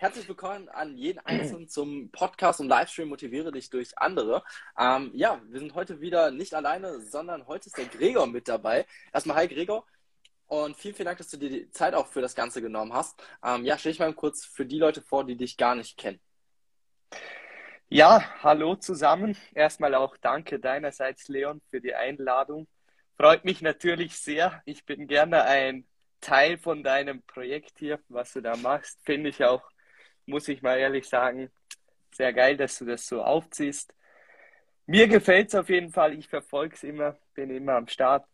herzlich willkommen an jeden Einzelnen zum Podcast und Livestream Motiviere dich durch andere. Ähm, ja, wir sind heute wieder nicht alleine, sondern heute ist der Gregor mit dabei. Erstmal hi Gregor und vielen, vielen Dank, dass du dir die Zeit auch für das Ganze genommen hast. Ähm, ja, stell dich mal kurz für die Leute vor, die dich gar nicht kennen. Ja, hallo zusammen. Erstmal auch danke deinerseits, Leon, für die Einladung. Freut mich natürlich sehr. Ich bin gerne ein Teil von deinem Projekt hier, was du da machst. Finde ich auch, muss ich mal ehrlich sagen, sehr geil, dass du das so aufziehst. Mir gefällt es auf jeden Fall. Ich verfolge es immer, bin immer am Start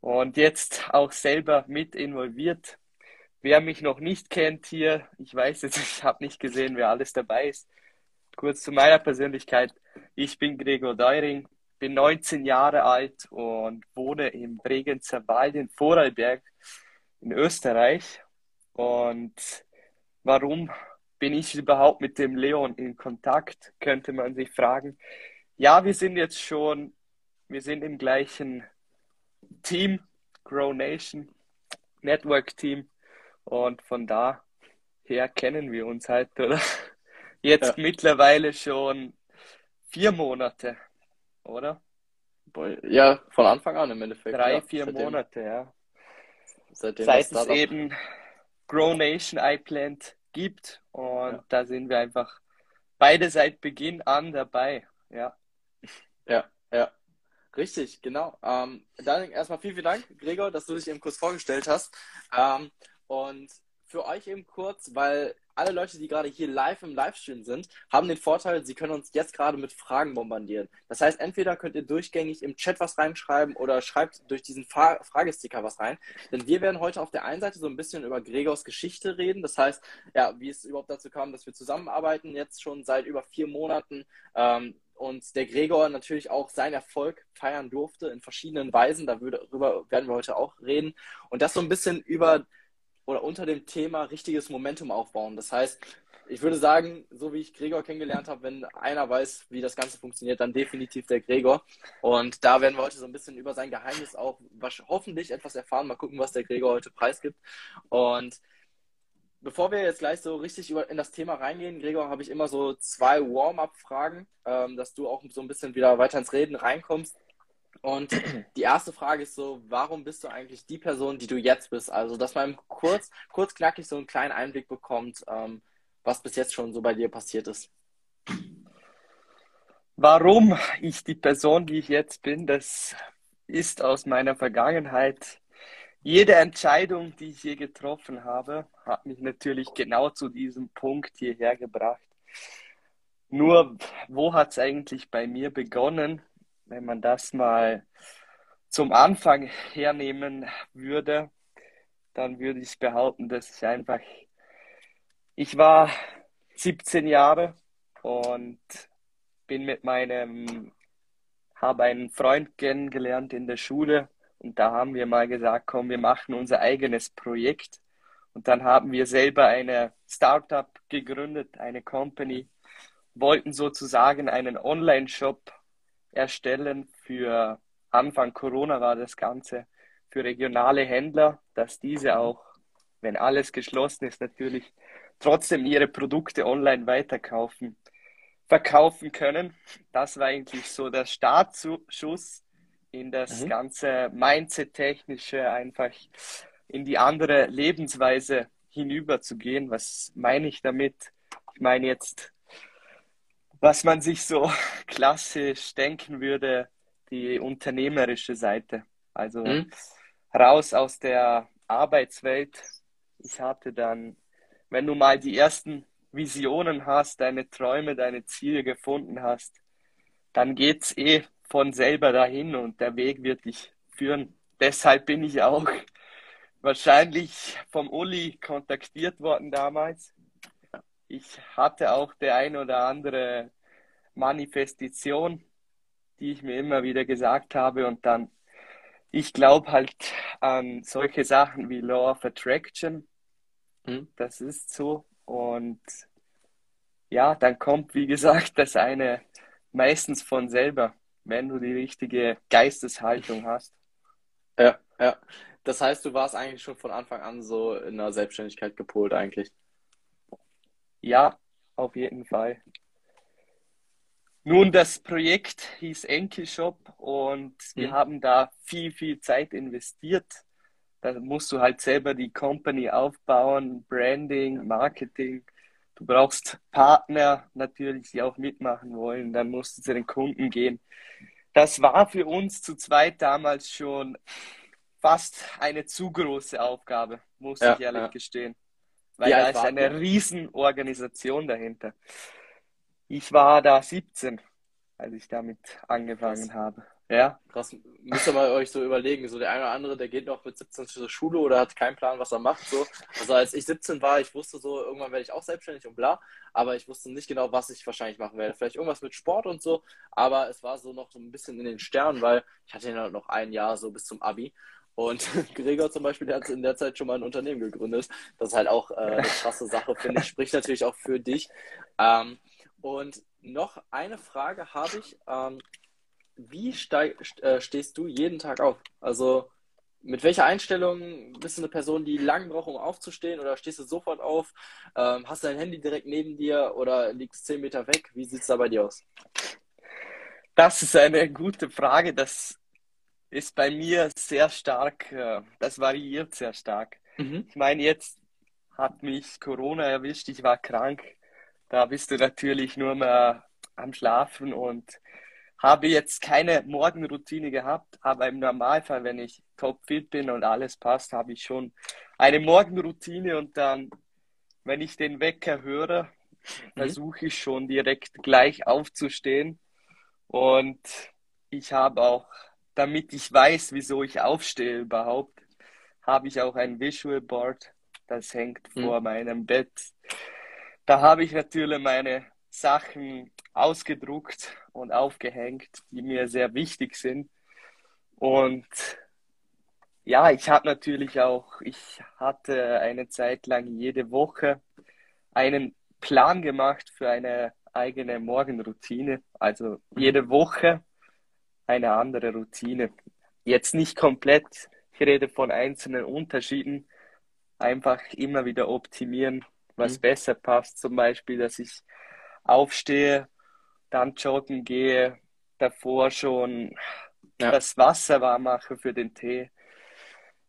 und jetzt auch selber mit involviert. Wer mich noch nicht kennt hier, ich weiß jetzt, ich habe nicht gesehen, wer alles dabei ist. Kurz zu meiner Persönlichkeit. Ich bin Gregor Deuring, bin 19 Jahre alt und wohne im Bregenzer Wald in Vorarlberg in Österreich. Und warum bin ich überhaupt mit dem Leon in Kontakt, könnte man sich fragen. Ja, wir sind jetzt schon, wir sind im gleichen Team, Grow Nation, Network Team. Und von daher kennen wir uns halt, oder? Jetzt ja. mittlerweile schon vier Monate, oder? Ja, von Anfang an im Endeffekt. Drei, ja, vier seitdem, Monate, ja. Seitdem Seit es eben Grow Nation iPlant gibt. Und ja. da sind wir einfach beide seit Beginn an dabei. Ja. Ja, ja. Richtig, genau. Ähm, dann erstmal vielen, vielen Dank, Gregor, dass du dich eben kurz vorgestellt hast. Ähm, und für euch eben kurz, weil alle Leute, die gerade hier live im Livestream sind, haben den Vorteil, sie können uns jetzt gerade mit Fragen bombardieren. Das heißt, entweder könnt ihr durchgängig im Chat was reinschreiben oder schreibt durch diesen Fra Fragesticker was rein. Denn wir werden heute auf der einen Seite so ein bisschen über Gregors Geschichte reden. Das heißt, ja, wie es überhaupt dazu kam, dass wir zusammenarbeiten, jetzt schon seit über vier Monaten. Ähm, und der Gregor natürlich auch seinen Erfolg feiern durfte in verschiedenen Weisen. Darüber werden wir heute auch reden. Und das so ein bisschen über oder unter dem Thema richtiges Momentum aufbauen. Das heißt, ich würde sagen, so wie ich Gregor kennengelernt habe, wenn einer weiß, wie das Ganze funktioniert, dann definitiv der Gregor. Und da werden wir heute so ein bisschen über sein Geheimnis auch hoffentlich etwas erfahren. Mal gucken, was der Gregor heute preisgibt. Und bevor wir jetzt gleich so richtig in das Thema reingehen, Gregor, habe ich immer so zwei Warm-up-Fragen, ähm, dass du auch so ein bisschen wieder weiter ins Reden reinkommst. Und die erste Frage ist so, warum bist du eigentlich die Person, die du jetzt bist? Also, dass man kurz, kurz knackig so einen kleinen Einblick bekommt, ähm, was bis jetzt schon so bei dir passiert ist. Warum ich die Person, die ich jetzt bin, das ist aus meiner Vergangenheit. Jede Entscheidung, die ich je getroffen habe, hat mich natürlich genau zu diesem Punkt hierher gebracht. Nur, wo hat es eigentlich bei mir begonnen? Wenn man das mal zum Anfang hernehmen würde, dann würde ich behaupten, dass ich einfach, ich war 17 Jahre und bin mit meinem, habe einen Freund kennengelernt in der Schule und da haben wir mal gesagt, komm, wir machen unser eigenes Projekt. Und dann haben wir selber eine Startup gegründet, eine Company, wollten sozusagen einen Online-Shop erstellen. Für Anfang Corona war das Ganze für regionale Händler, dass diese auch, wenn alles geschlossen ist, natürlich trotzdem ihre Produkte online weiterkaufen, verkaufen können. Das war eigentlich so der Startschuss in das mhm. ganze Mindset-technische, einfach in die andere Lebensweise hinüberzugehen. Was meine ich damit? Ich meine jetzt was man sich so klassisch denken würde, die unternehmerische Seite. Also mhm. raus aus der Arbeitswelt. Ich hatte dann, wenn du mal die ersten Visionen hast, deine Träume, deine Ziele gefunden hast, dann geht's eh von selber dahin und der Weg wird dich führen. Deshalb bin ich auch wahrscheinlich vom Uli kontaktiert worden damals ich hatte auch der ein oder andere Manifestation, die ich mir immer wieder gesagt habe und dann, ich glaube halt an solche Sachen wie Law of Attraction. Mhm. Das ist so und ja, dann kommt, wie gesagt, das eine meistens von selber, wenn du die richtige Geisteshaltung hast. Ja, ja. Das heißt, du warst eigentlich schon von Anfang an so in der Selbstständigkeit gepolt eigentlich. Ja, auf jeden Fall. Nun, das Projekt hieß Enkel Shop und wir Mhm. haben da viel, viel Zeit investiert. Da musst du halt selber die Company aufbauen, Branding, Marketing. Du brauchst Partner natürlich, die auch mitmachen wollen. Dann musst du zu den Kunden gehen. Das war für uns zu zweit damals schon fast eine zu große Aufgabe, muss Ja, ich ehrlich ja. gestehen. Weil da ist eine ihr? Riesenorganisation dahinter. Ich war da 17, als ich damit Krass. angefangen habe. Ja, Krass, müsst ihr mal euch so überlegen. So der eine oder andere, der geht noch mit 17 zur Schule oder hat keinen Plan, was er macht. So. Also als ich 17 war, ich wusste so, irgendwann werde ich auch selbstständig und bla, aber ich wusste nicht genau, was ich wahrscheinlich machen werde. Vielleicht irgendwas mit Sport und so, aber es war so noch so ein bisschen in den Sternen, weil ich hatte ja noch ein Jahr so bis zum Abi. Und Gregor zum Beispiel, der hat in der Zeit schon mal ein Unternehmen gegründet. Das ist halt auch äh, eine krasse Sache, finde ich. Spricht natürlich auch für dich. Ähm, und noch eine Frage habe ich. Ähm, wie äh, stehst du jeden Tag auf? Also mit welcher Einstellung bist du eine Person, die lang braucht, um aufzustehen, oder stehst du sofort auf? Ähm, hast du dein Handy direkt neben dir oder liegt es 10 Meter weg? Wie sieht es da bei dir aus? das ist eine gute Frage. Das ist bei mir sehr stark, äh, das variiert sehr stark. Mhm. Ich meine, jetzt hat mich Corona erwischt, ich war krank. Da bist du natürlich nur mehr am Schlafen und habe jetzt keine Morgenroutine gehabt, aber im Normalfall, wenn ich topfit bin und alles passt, habe ich schon eine Morgenroutine und dann, wenn ich den Wecker höre, Mhm. versuche ich schon direkt gleich aufzustehen und ich habe auch, damit ich weiß, wieso ich aufstehe überhaupt, habe ich auch ein Visual Board, das hängt Mhm. vor meinem Bett. Da habe ich natürlich meine Sachen ausgedruckt und aufgehängt, die mir sehr wichtig sind. Und ja, ich habe natürlich auch, ich hatte eine Zeit lang jede Woche einen Plan gemacht für eine eigene Morgenroutine. Also Mhm. jede Woche eine andere Routine. Jetzt nicht komplett, ich rede von einzelnen Unterschieden, einfach immer wieder optimieren, was Mhm. besser passt. Zum Beispiel, dass ich aufstehe, dann joggen gehe, davor schon Ja. das Wasser warm mache für den Tee.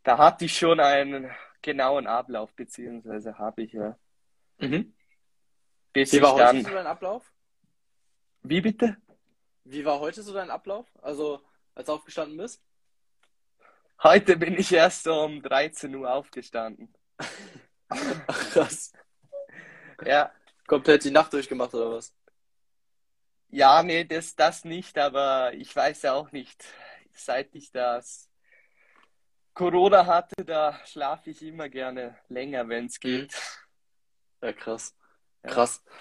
Da hatte ich schon einen genauen Ablauf, beziehungsweise habe ich ja, Mhm. bis Wie ich war heute dann, Ablauf? wie bitte? Wie war heute so dein Ablauf? Also, als du aufgestanden bist? Heute bin ich erst um 13 Uhr aufgestanden. Ach, krass. Ja, Komplett die Nacht durchgemacht oder was? ja, nee, das, das nicht, aber ich weiß ja auch nicht, seit ich das Corona hatte, da schlafe ich immer gerne länger, wenn es Mhm. geht. Ja, krass. Ja. Krass. Ja,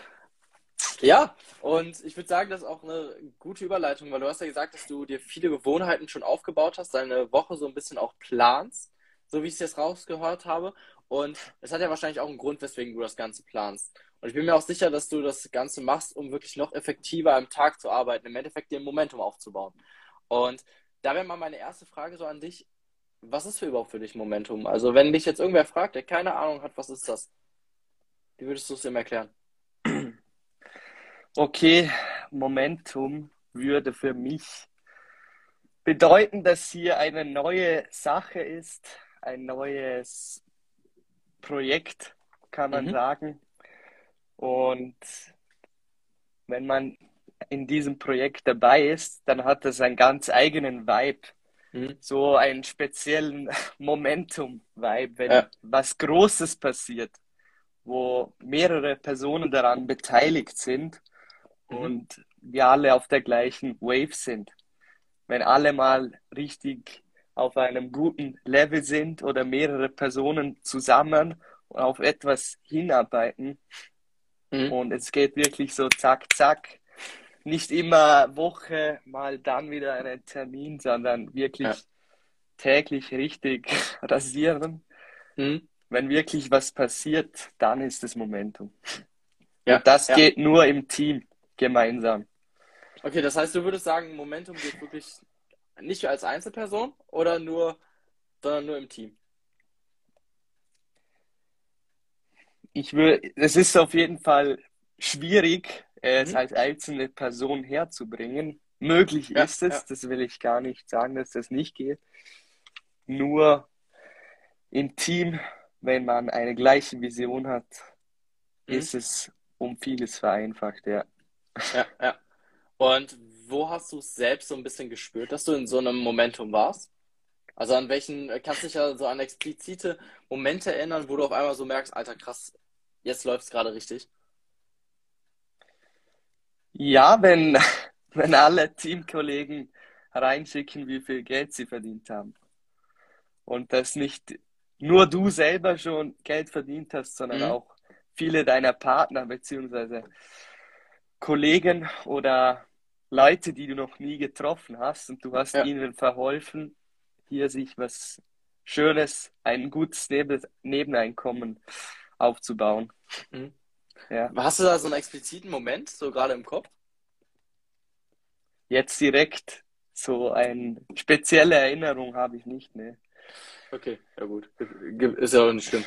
und ich würde sagen, das ist auch eine gute Überleitung, weil du hast ja gesagt, dass du dir viele Gewohnheiten schon aufgebaut hast, deine Woche so ein bisschen auch planst, so wie ich es jetzt rausgehört habe. Und es hat ja wahrscheinlich auch einen Grund, weswegen du das Ganze planst. Und ich bin mir auch sicher, dass du das Ganze machst, um wirklich noch effektiver am Tag zu arbeiten, im Endeffekt dir ein Momentum aufzubauen. Und da wäre mal meine erste Frage so an dich. Was ist für überhaupt für dich Momentum? Also wenn dich jetzt irgendwer fragt, der keine Ahnung hat, was ist das? Wie würdest du es ihm erklären? Okay, Momentum würde für mich bedeuten, dass hier eine neue Sache ist, ein neues Projekt, kann man Mhm. sagen. Und wenn man in diesem Projekt dabei ist, dann hat das einen ganz eigenen Vibe, Mhm. so einen speziellen Momentum-Vibe, wenn Ja. was Großes passiert, wo mehrere Personen daran beteiligt sind Mhm. und wir alle auf der gleichen Wave sind. Wenn alle mal richtig auf einem guten Level sind oder mehrere Personen zusammen auf etwas hinarbeiten Mhm. und es geht wirklich so zack, zack. Nicht immer Woche, mal dann wieder einen Termin, sondern wirklich Ja. täglich richtig rasieren. Mhm. Wenn wirklich was passiert, dann ist es Momentum. Ja, Und das ja. geht nur im Team, gemeinsam. Okay, das heißt, du würdest sagen, Momentum geht wirklich nicht als Einzelperson oder nur, sondern nur im Team. ich würde, es ist auf jeden Fall schwierig, es Mhm. als einzelne Person herzubringen. Möglich Ja, ist es, ja. das will ich gar nicht sagen, dass das nicht geht. Nur im Team, wenn man eine gleiche Vision hat, Mhm. ist es um vieles vereinfacht, ja. Ja, ja. Und wo hast du es selbst so ein bisschen gespürt, dass du in so einem Momentum warst? Also an welchen, kannst du dich ja so an explizite Momente erinnern, wo du auf einmal so merkst, Alter, krass, jetzt läuft es gerade richtig. Ja, wenn, wenn alle Teamkollegen reinschicken, wie viel Geld sie verdient haben. Und dass nicht nur du selber schon Geld verdient hast, sondern Mhm. auch viele deiner Partner beziehungsweise Kollegen oder Leute, die du noch nie getroffen hast und du hast Ja. ihnen verholfen, hier sich was Schönes, ein gutes Neben Nebeneinkommen aufzubauen. Mhm. Ja. Hast du da so einen expliziten Moment, so gerade im Kopf? Jetzt direkt so eine spezielle Erinnerung habe ich nicht, ne? Okay, ja gut. Ist ja auch nicht schlimm.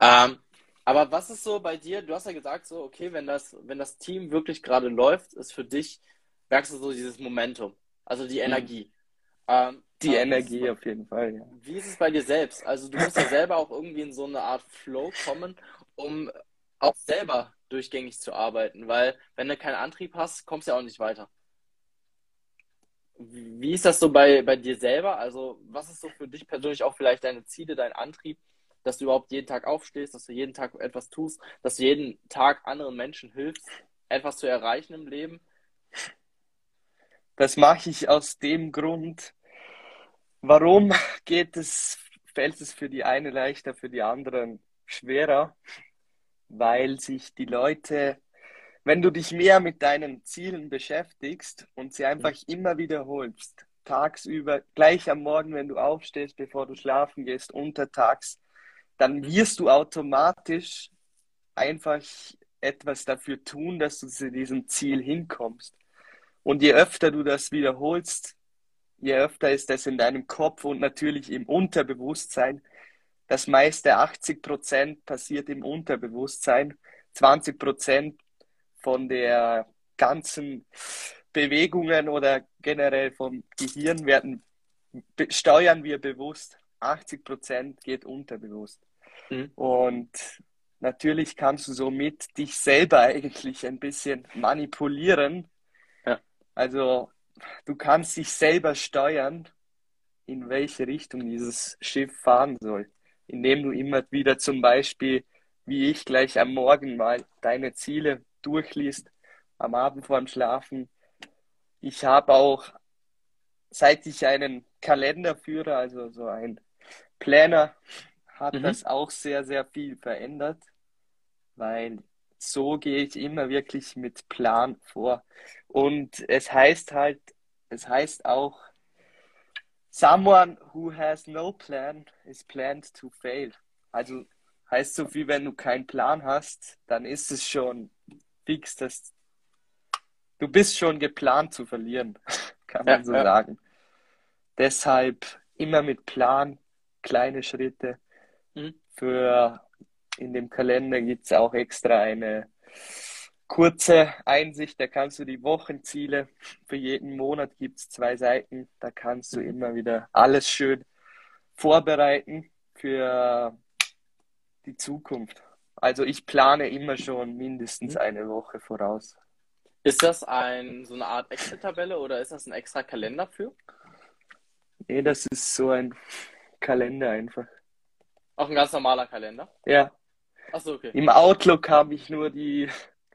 Ähm, aber was ist so bei dir? Du hast ja gesagt, so, okay, wenn das, wenn das Team wirklich gerade läuft, ist für dich, merkst du so dieses Momentum, also die Energie. Ähm, Die es Energie bei- auf jeden Fall, ja. Wie ist es bei dir selbst? Also du musst ja selber auch irgendwie in so eine Art Flow kommen, um auch selber durchgängig zu arbeiten, weil wenn du keinen Antrieb hast, kommst du ja auch nicht weiter. Wie ist das so bei, bei dir selber? Also was ist so für dich persönlich auch vielleicht deine Ziele, dein Antrieb, dass du überhaupt jeden Tag aufstehst, dass du jeden Tag etwas tust, dass du jeden Tag anderen Menschen hilfst, etwas zu erreichen im Leben? Das mache ich aus dem Grund, warum geht es, fällt es für die eine leichter, für die anderen schwerer, weil sich die Leute, wenn du dich mehr mit deinen Zielen beschäftigst und sie einfach immer wiederholst, tagsüber, gleich am Morgen, wenn du aufstehst, bevor du schlafen gehst, untertags, dann wirst du automatisch einfach etwas dafür tun, dass du zu diesem Ziel hinkommst. Und je öfter du das wiederholst, je öfter ist das in deinem Kopf und natürlich im Unterbewusstsein. Das meiste, 80 Prozent, passiert im Unterbewusstsein. 20 Prozent von der ganzen Bewegungen oder generell vom Gehirn werden, steuern wir bewusst. 80 Prozent geht unterbewusst. Mhm. Und natürlich kannst du somit dich selber eigentlich ein bisschen manipulieren. Ja. Also du kannst dich selber steuern, in welche Richtung dieses Schiff fahren soll, indem du immer wieder zum Beispiel, wie ich gleich am Morgen mal deine Ziele durchliest, am Abend vorm Schlafen. Ich habe auch, seit ich einen Kalender führe, also so ein Planner, hat Mhm. das auch sehr, sehr viel verändert, weil so gehe ich immer wirklich mit Plan vor. Und es heißt halt, es heißt auch, someone who has no plan is planned to fail. Also heißt so viel, wenn du keinen Plan hast, dann ist es schon fix, dass du bist schon geplant zu verlieren, kann Ja, man so ja. sagen. Deshalb immer mit Plan, kleine Schritte. Mhm. Für in dem Kalender gibt es auch extra eine kurze Einsicht, da kannst du die Wochenziele für jeden Monat gibt es zwei Seiten, da kannst du Mhm. immer wieder alles schön vorbereiten für die Zukunft. Also ich plane immer schon mindestens Mhm. eine Woche voraus. Ist das ein, so eine Art Excel-Tabelle oder ist das ein extra Kalender für? Nee, das ist so ein Kalender einfach. Auch ein ganz normaler Kalender? Ja, Achso, okay. im Outlook habe ich nur die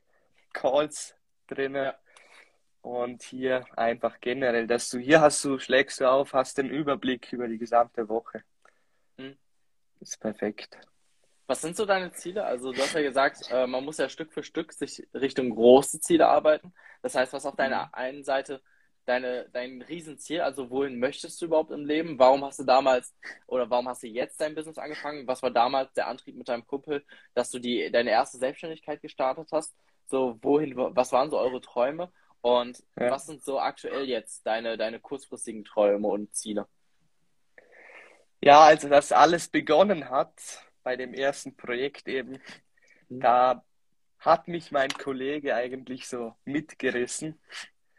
Calls drin Ja. und hier einfach generell, dass du hier hast du, schlägst du auf, hast den Überblick über die gesamte Woche. Mhm. ist perfekt. Was sind so deine Ziele? Also du hast ja gesagt, äh, man muss ja Stück für Stück sich Richtung große Ziele arbeiten. Das heißt, was auf Mhm. deiner einen Seite deine, dein Riesenziel, also wohin möchtest du überhaupt im Leben? Warum hast du damals oder warum hast du jetzt dein Business angefangen? Was war damals der Antrieb mit deinem Kumpel, dass du die, deine erste Selbstständigkeit gestartet hast? So, wohin, was waren so eure Träume? Und Ja. was sind so aktuell jetzt deine, deine kurzfristigen Träume und Ziele? Ja, also das alles begonnen hat bei dem ersten Projekt eben, mhm. da hat mich mein Kollege eigentlich so mitgerissen.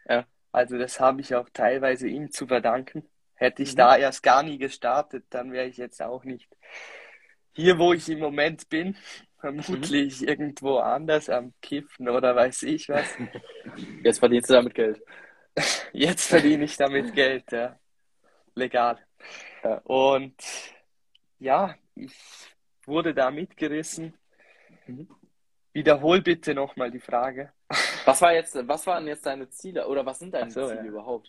Ja. Also das habe ich auch teilweise ihm zu verdanken. Hätte ich mhm. da erst gar nie gestartet, dann wäre ich jetzt auch nicht hier, wo ich im Moment bin. Vermutlich mhm. irgendwo anders am Kiffen oder weiß ich was. Jetzt verdienst du damit Geld. Jetzt verdiene ich damit Geld, ja. Legal. Ja. Und ja, ich wurde da mitgerissen. Mhm. Wiederhol bitte nochmal die Frage. Was war jetzt, was waren jetzt deine Ziele oder was sind deine so, Ziele ja. überhaupt?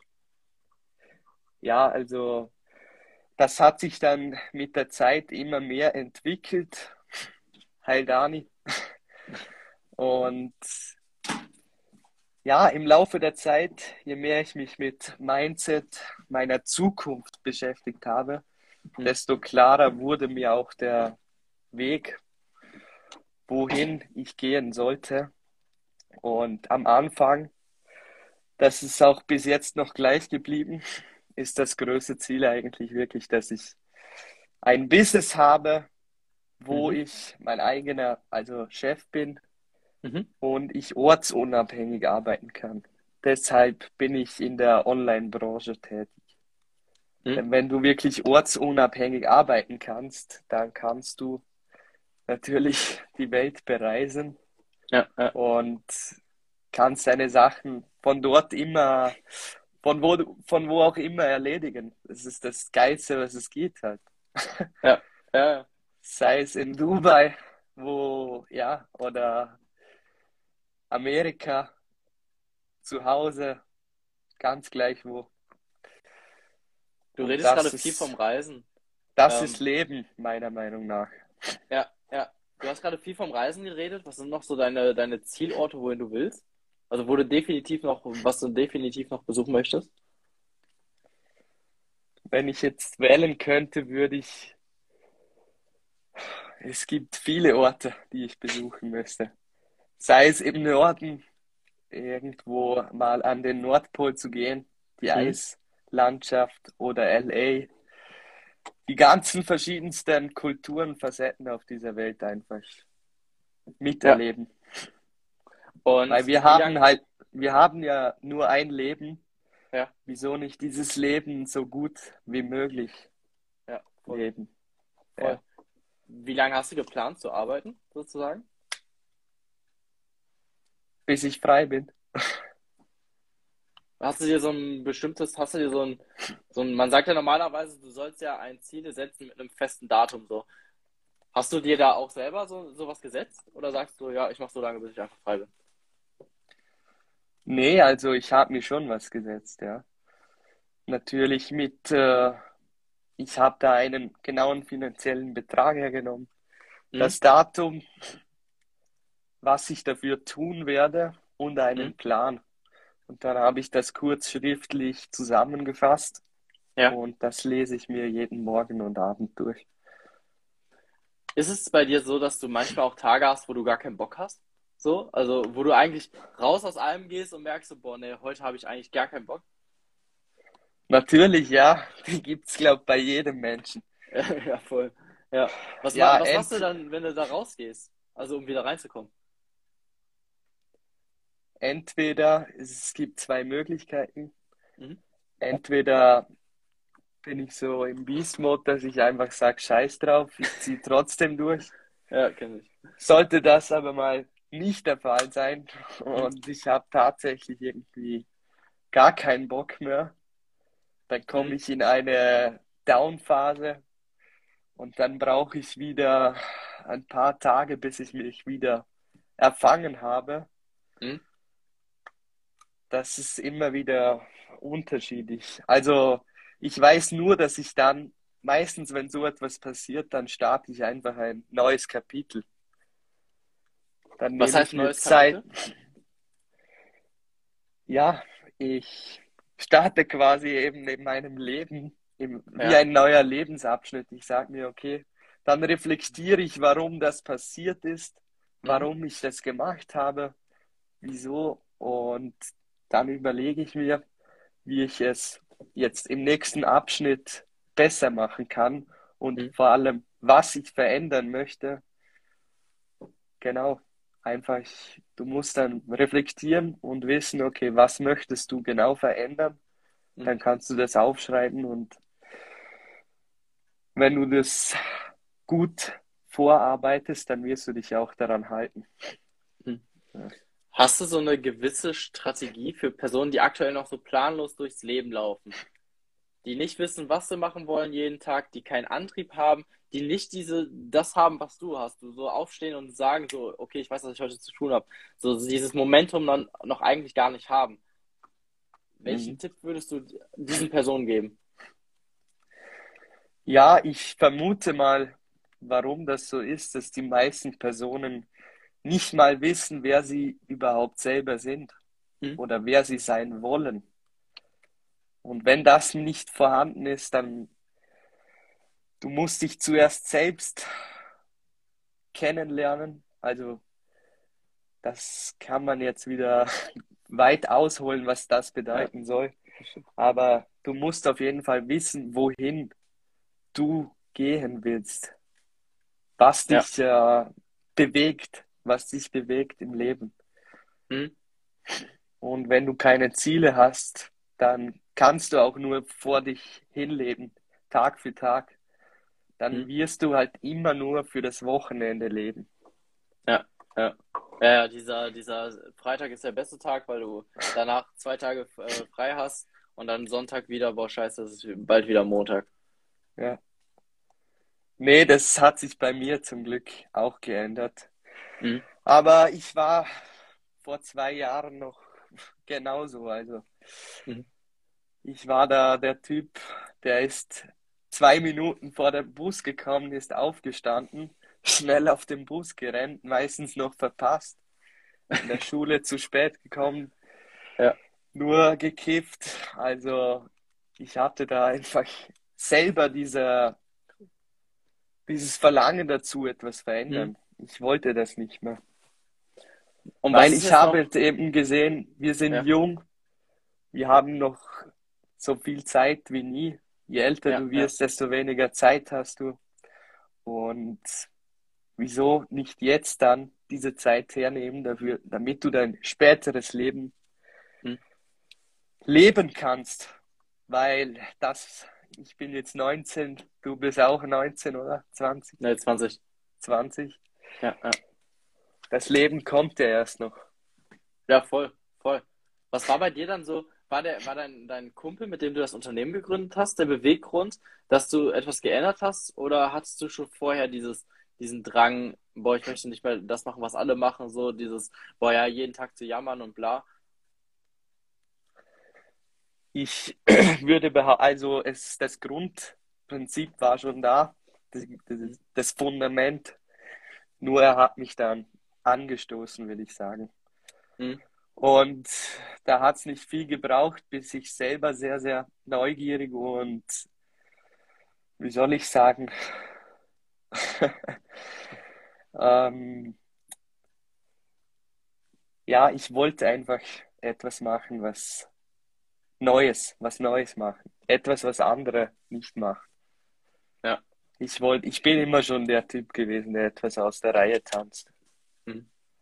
Ja, also das hat sich dann mit der Zeit immer mehr entwickelt. Heil Dani. Und ja, im Laufe der Zeit, je mehr ich mich mit Mindset meiner Zukunft beschäftigt habe, mhm. desto klarer wurde mir auch der Weg, wohin ich gehen sollte. Und am Anfang, das ist auch bis jetzt noch gleich geblieben, ist das größte Ziel eigentlich wirklich, dass ich ein Business habe, wo mhm. ich mein eigener, also Chef bin mhm. und ich ortsunabhängig arbeiten kann. Deshalb bin ich in der Online-Branche tätig. Mhm. Denn wenn du wirklich ortsunabhängig arbeiten kannst, dann kannst du natürlich die Welt bereisen ja, ja. und kannst deine Sachen von dort immer, von wo, von wo auch immer erledigen. Das ist das Geilste, was es gibt halt. Ja, ja. Sei es in Dubai, wo, ja, oder Amerika, zu Hause, ganz gleich wo. Du redest gerade ist, viel vom Reisen. Das ähm, ist Leben, meiner Meinung nach. Ja. Du hast gerade viel vom Reisen geredet. Was sind noch so deine, deine Zielorte, wohin du willst? Also wo du definitiv noch, was du definitiv noch besuchen möchtest? Wenn ich jetzt wählen könnte, würde ich. Es gibt viele Orte, die ich besuchen müsste. Sei es im Norden, irgendwo mal an den Nordpol zu gehen, die mhm. Eislandschaft oder LA. Die ganzen verschiedensten Kulturen, Facetten auf dieser Welt einfach miterleben. Ja. Und Weil wir haben halt, wir haben ja nur ein Leben. Ja. Wieso nicht dieses Leben so gut wie möglich ja, voll. leben? Voll. Ja. Wie lange hast du geplant zu arbeiten, sozusagen? bis ich frei bin. Hast du dir so ein bestimmtes, hast du dir so ein, so ein, man sagt ja normalerweise, du sollst ja ein Ziel setzen mit einem festen Datum so. Hast du dir da auch selber so, so was gesetzt? Oder sagst du, ja, ich mache so lange, bis ich einfach frei bin? Nee, also ich habe mir schon was gesetzt, ja. Natürlich mit, äh, ich habe da einen genauen finanziellen Betrag hergenommen. Mhm. Das Datum was ich dafür tun werde und einen mhm. Plan. Und dann habe ich das kurz schriftlich zusammengefasst. Ja. Und das lese ich mir jeden Morgen und Abend durch. Ist es bei dir so, dass du manchmal auch Tage hast, wo du gar keinen Bock hast? So? Also, wo du eigentlich raus aus allem gehst und merkst, so, boah, nee, heute habe ich eigentlich gar keinen Bock? Natürlich, ja. Die gibt es, glaube ich, bei jedem Menschen. ja, voll. Ja. Was, ja, was machst du dann, wenn du da rausgehst? Also, um wieder reinzukommen? Entweder, es gibt zwei Möglichkeiten. Mhm. Entweder bin ich so im Beast-Mode, dass ich einfach sage, scheiß drauf, ich ziehe trotzdem durch. Ja, kenne ich. Sollte das aber mal nicht der Fall sein und ich habe tatsächlich irgendwie gar keinen Bock mehr, dann komme mhm. ich in eine Down-Phase und dann brauche ich wieder ein paar Tage, bis ich mich wieder erfangen habe. Mhm das ist immer wieder unterschiedlich. Also ich weiß nur, dass ich dann meistens, wenn so etwas passiert, dann starte ich einfach ein neues Kapitel. Dann Was heißt neues Zeit. Kapitel? Ja, ich starte quasi eben in meinem Leben im, ja. wie ein neuer Lebensabschnitt. Ich sage mir, okay, dann reflektiere ich, warum das passiert ist, mhm. warum mhm. ich das gemacht habe, wieso und dann überlege ich mir, wie ich es jetzt im nächsten Abschnitt besser machen kann und mhm. vor allem, was ich verändern möchte, genau. Einfach, du musst dann reflektieren und wissen, okay, was möchtest du genau verändern? Mhm. Dann kannst du das aufschreiben und wenn du das gut vorarbeitest, dann wirst du dich auch daran halten. Hast du so eine gewisse Strategie für Personen, die aktuell noch so planlos durchs Leben laufen? Die nicht wissen, was sie machen wollen jeden Tag, die keinen Antrieb haben, die nicht diese, das haben, was du hast. Du so aufstehen und sagen so, okay, ich weiß, was ich heute zu tun habe. So dieses Momentum dann noch eigentlich gar nicht haben. Welchen Mhm. Tipp würdest du diesen Personen geben? Ja, ich vermute mal, warum das so ist, dass die meisten Personen nicht mal wissen, wer sie überhaupt selber sind Mhm. oder wer sie sein wollen. Und wenn das nicht vorhanden ist, dann du musst dich zuerst selbst kennenlernen. Also das kann man jetzt wieder weit ausholen, was das bedeuten soll. Aber du musst auf jeden Fall wissen, wohin du gehen willst, was Ja. dich äh, bewegt, was dich bewegt im Leben. Mhm. Und wenn du keine Ziele hast, dann kannst du auch nur vor dich hinleben, Tag für Tag. Dann Mhm. wirst du halt immer nur für das Wochenende leben. Ja, ja. Ja, dieser, dieser Freitag ist der beste Tag, weil du danach zwei Tage äh, frei hast und dann Sonntag wieder, boah, scheiße, es ist bald wieder Montag. Ja. Nee, das hat sich bei mir zum Glück auch geändert. Mhm. Aber ich war vor zwei Jahren noch genauso. Also Mhm. ich war da der Typ, der ist zwei Minuten vor dem Bus gekommen, ist aufgestanden, schnell auf den Bus gerannt, meistens noch verpasst, in der Schule zu spät gekommen, Ja. nur gekifft. Also ich hatte da einfach selber dieser, dieses Verlangen dazu, etwas verändern. Ich wollte das nicht mehr. Und Weil ich habe noch- jetzt eben gesehen, wir sind Ja. jung, wir haben noch so viel Zeit wie nie. Je älter Ja, du wirst, desto weniger Zeit hast du. Und wieso nicht jetzt dann diese Zeit hernehmen dafür, damit du dein späteres Leben Hm. leben kannst? Weil das, ich bin jetzt 19, du bist auch 19 oder 20, Ne, 20. 20. Ja, ja. Das Leben kommt ja erst noch. Ja, voll, voll. Was war bei dir dann so, war der, war dein, dein Kumpel, mit dem du das Unternehmen gegründet hast, der Beweggrund, dass du etwas geändert hast? Oder hattest du schon vorher dieses, diesen Drang, boah, ich möchte nicht mehr das machen, was alle machen, so dieses, boah, ja, jeden Tag zu jammern und bla? Ich würde behaupten, also es, das Grundprinzip war schon da, das, das, das Fundament. Nur er hat mich dann angestoßen, würde ich sagen. Mhm. Und da hat es nicht viel gebraucht, bis ich selber sehr, sehr neugierig und, wie soll ich sagen, ähm, ja, ich wollte einfach etwas machen, was Neues, was Neues machen. Etwas, was andere nicht machen. Ja. Ich wollte, ich bin immer schon der Typ gewesen, der etwas aus der Reihe tanzt.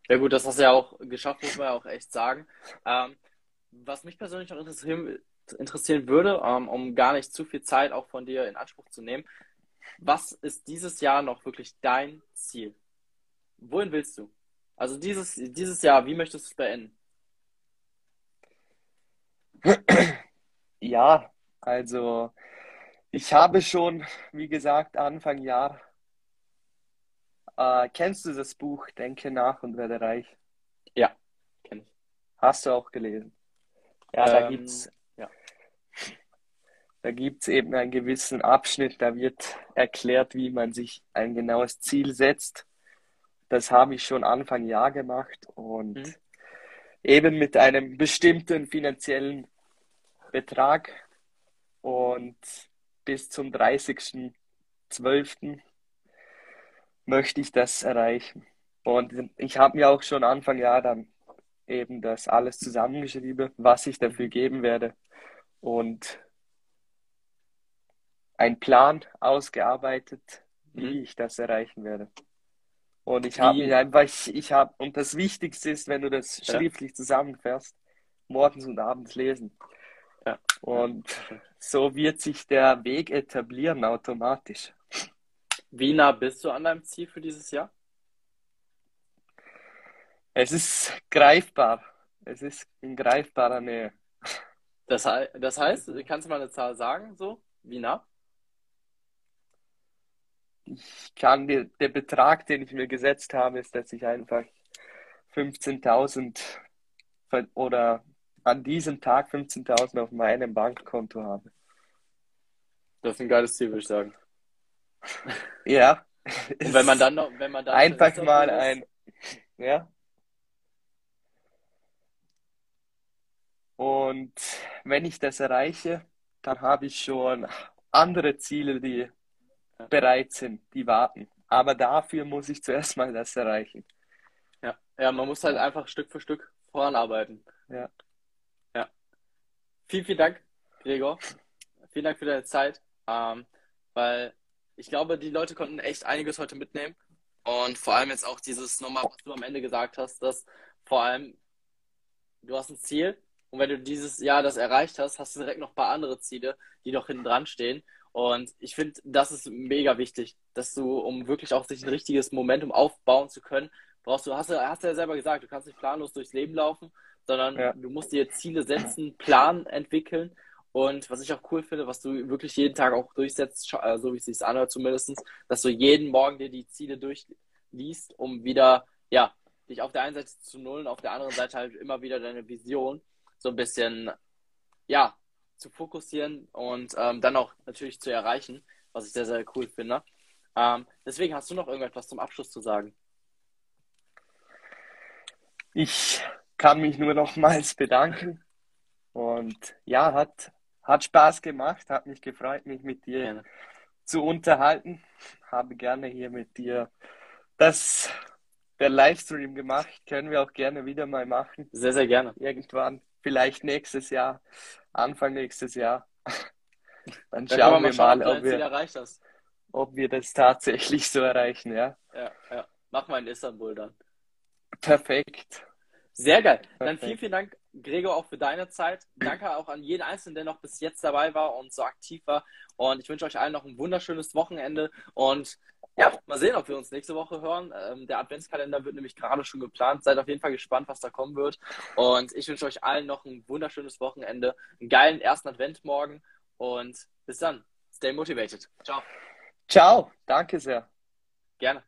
Ja gut, das hast du ja auch geschafft, muss man ja auch echt sagen. Ähm, was mich persönlich noch interessieren, interessieren würde, ähm, um gar nicht zu viel Zeit auch von dir in Anspruch zu nehmen, was ist dieses Jahr noch wirklich dein Ziel? Wohin willst du? Also dieses, dieses Jahr, wie möchtest du es beenden? Ja, also ich habe schon, wie gesagt, Anfang Jahr, äh, kennst du das Buch Denke nach und werde reich? Ja, kenne ich. Hast du auch gelesen? Ja, da Ähm, gibt's, ja. da gibt's eben einen gewissen Abschnitt, da wird erklärt, wie man sich ein genaues Ziel setzt. Das habe ich schon Anfang Jahr gemacht und Mhm. eben mit einem bestimmten finanziellen Betrag und bis zum 30.12. möchte ich das erreichen. Und ich habe mir auch schon Anfang Jahr dann eben das alles zusammengeschrieben, was ich dafür geben werde und einen Plan ausgearbeitet, wie Mhm. ich das erreichen werde. Und ich habe mich einfach, ich, ich habe, und das Wichtigste ist, wenn du das Ja. schriftlich zusammenfährst, morgens und abends lesen. Ja. Und so wird sich der Weg etablieren automatisch. Wie nah bist du an deinem Ziel für dieses Jahr? Es ist greifbar. Es ist in greifbarer Nähe. Das, das heißt, kannst du mal eine Zahl sagen, so? Wie nah? Ich kann dir, der Betrag, den ich mir gesetzt habe, ist, dass ich einfach 15.000 ver- oder an diesem Tag 15.000 auf meinem Bankkonto habe. Das ist ein geiles Ziel, würde ich sagen. Ja. Und wenn man dann noch, wenn man dann einfach ist mal dass- ein, ja. Und wenn ich das erreiche, dann habe ich schon andere Ziele, die Ja. bereit sind, die warten. Aber dafür muss ich zuerst mal das erreichen. Ja, ja, man muss halt einfach Stück für Stück voranarbeiten. Ja. Vielen, vielen Dank, Gregor. Vielen Dank für deine Zeit. Ähm, weil ich glaube, die Leute konnten echt einiges heute mitnehmen. Und vor allem jetzt auch dieses nochmal, was du am Ende gesagt hast, dass vor allem du hast ein Ziel und wenn du dieses Jahr das erreicht hast, hast du direkt noch ein paar andere Ziele, die noch hinten dran stehen. Und ich finde, das ist mega wichtig, dass du, um wirklich auch sich ein richtiges Momentum aufbauen zu können, brauchst du, hast du, hast du ja selber gesagt, du kannst nicht planlos durchs Leben laufen, sondern Ja. du musst dir Ziele setzen, Plan entwickeln. Und was ich auch cool finde, was du wirklich jeden Tag auch durchsetzt, äh, so wie es sich anhört zumindest, dass du jeden Morgen dir die Ziele durchliest, um wieder, ja, dich auf der einen Seite zu nullen, auf der anderen Seite halt immer wieder deine Vision so ein bisschen, ja, zu fokussieren und ähm, dann auch natürlich zu erreichen, was ich sehr, sehr cool finde. Ähm, deswegen hast du noch irgendetwas zum Abschluss zu sagen. Ich kann mich nur nochmals bedanken. Und ja, hat, hat Spaß gemacht, hat mich gefreut, mich mit dir Gerne. zu unterhalten. Habe gerne hier mit dir das, der Livestream gemacht. Können wir auch gerne wieder mal machen. Sehr, sehr gerne. Irgendwann, vielleicht nächstes Jahr, Anfang nächstes Jahr. Dann schauen wir mal schauen, ob wir, ob wir das tatsächlich so erreichen. Ja, Ja, ja. Mach mal in Istanbul dann. perfekt. Sehr geil. Dann Perfekt. vielen, vielen Dank, Gregor, auch für deine Zeit. Danke auch an jeden Einzelnen, der noch bis jetzt dabei war und so aktiv war. Und ich wünsche euch allen noch ein wunderschönes Wochenende. Und ja, mal sehen, ob wir uns nächste Woche hören. Ähm, der Adventskalender wird nämlich gerade schon geplant. Seid auf jeden Fall gespannt, was da kommen wird. Und ich wünsche euch allen noch ein wunderschönes Wochenende, einen geilen ersten Advent morgen. Und bis dann. Stay motivated. Ciao. Ciao, danke sehr. Gerne.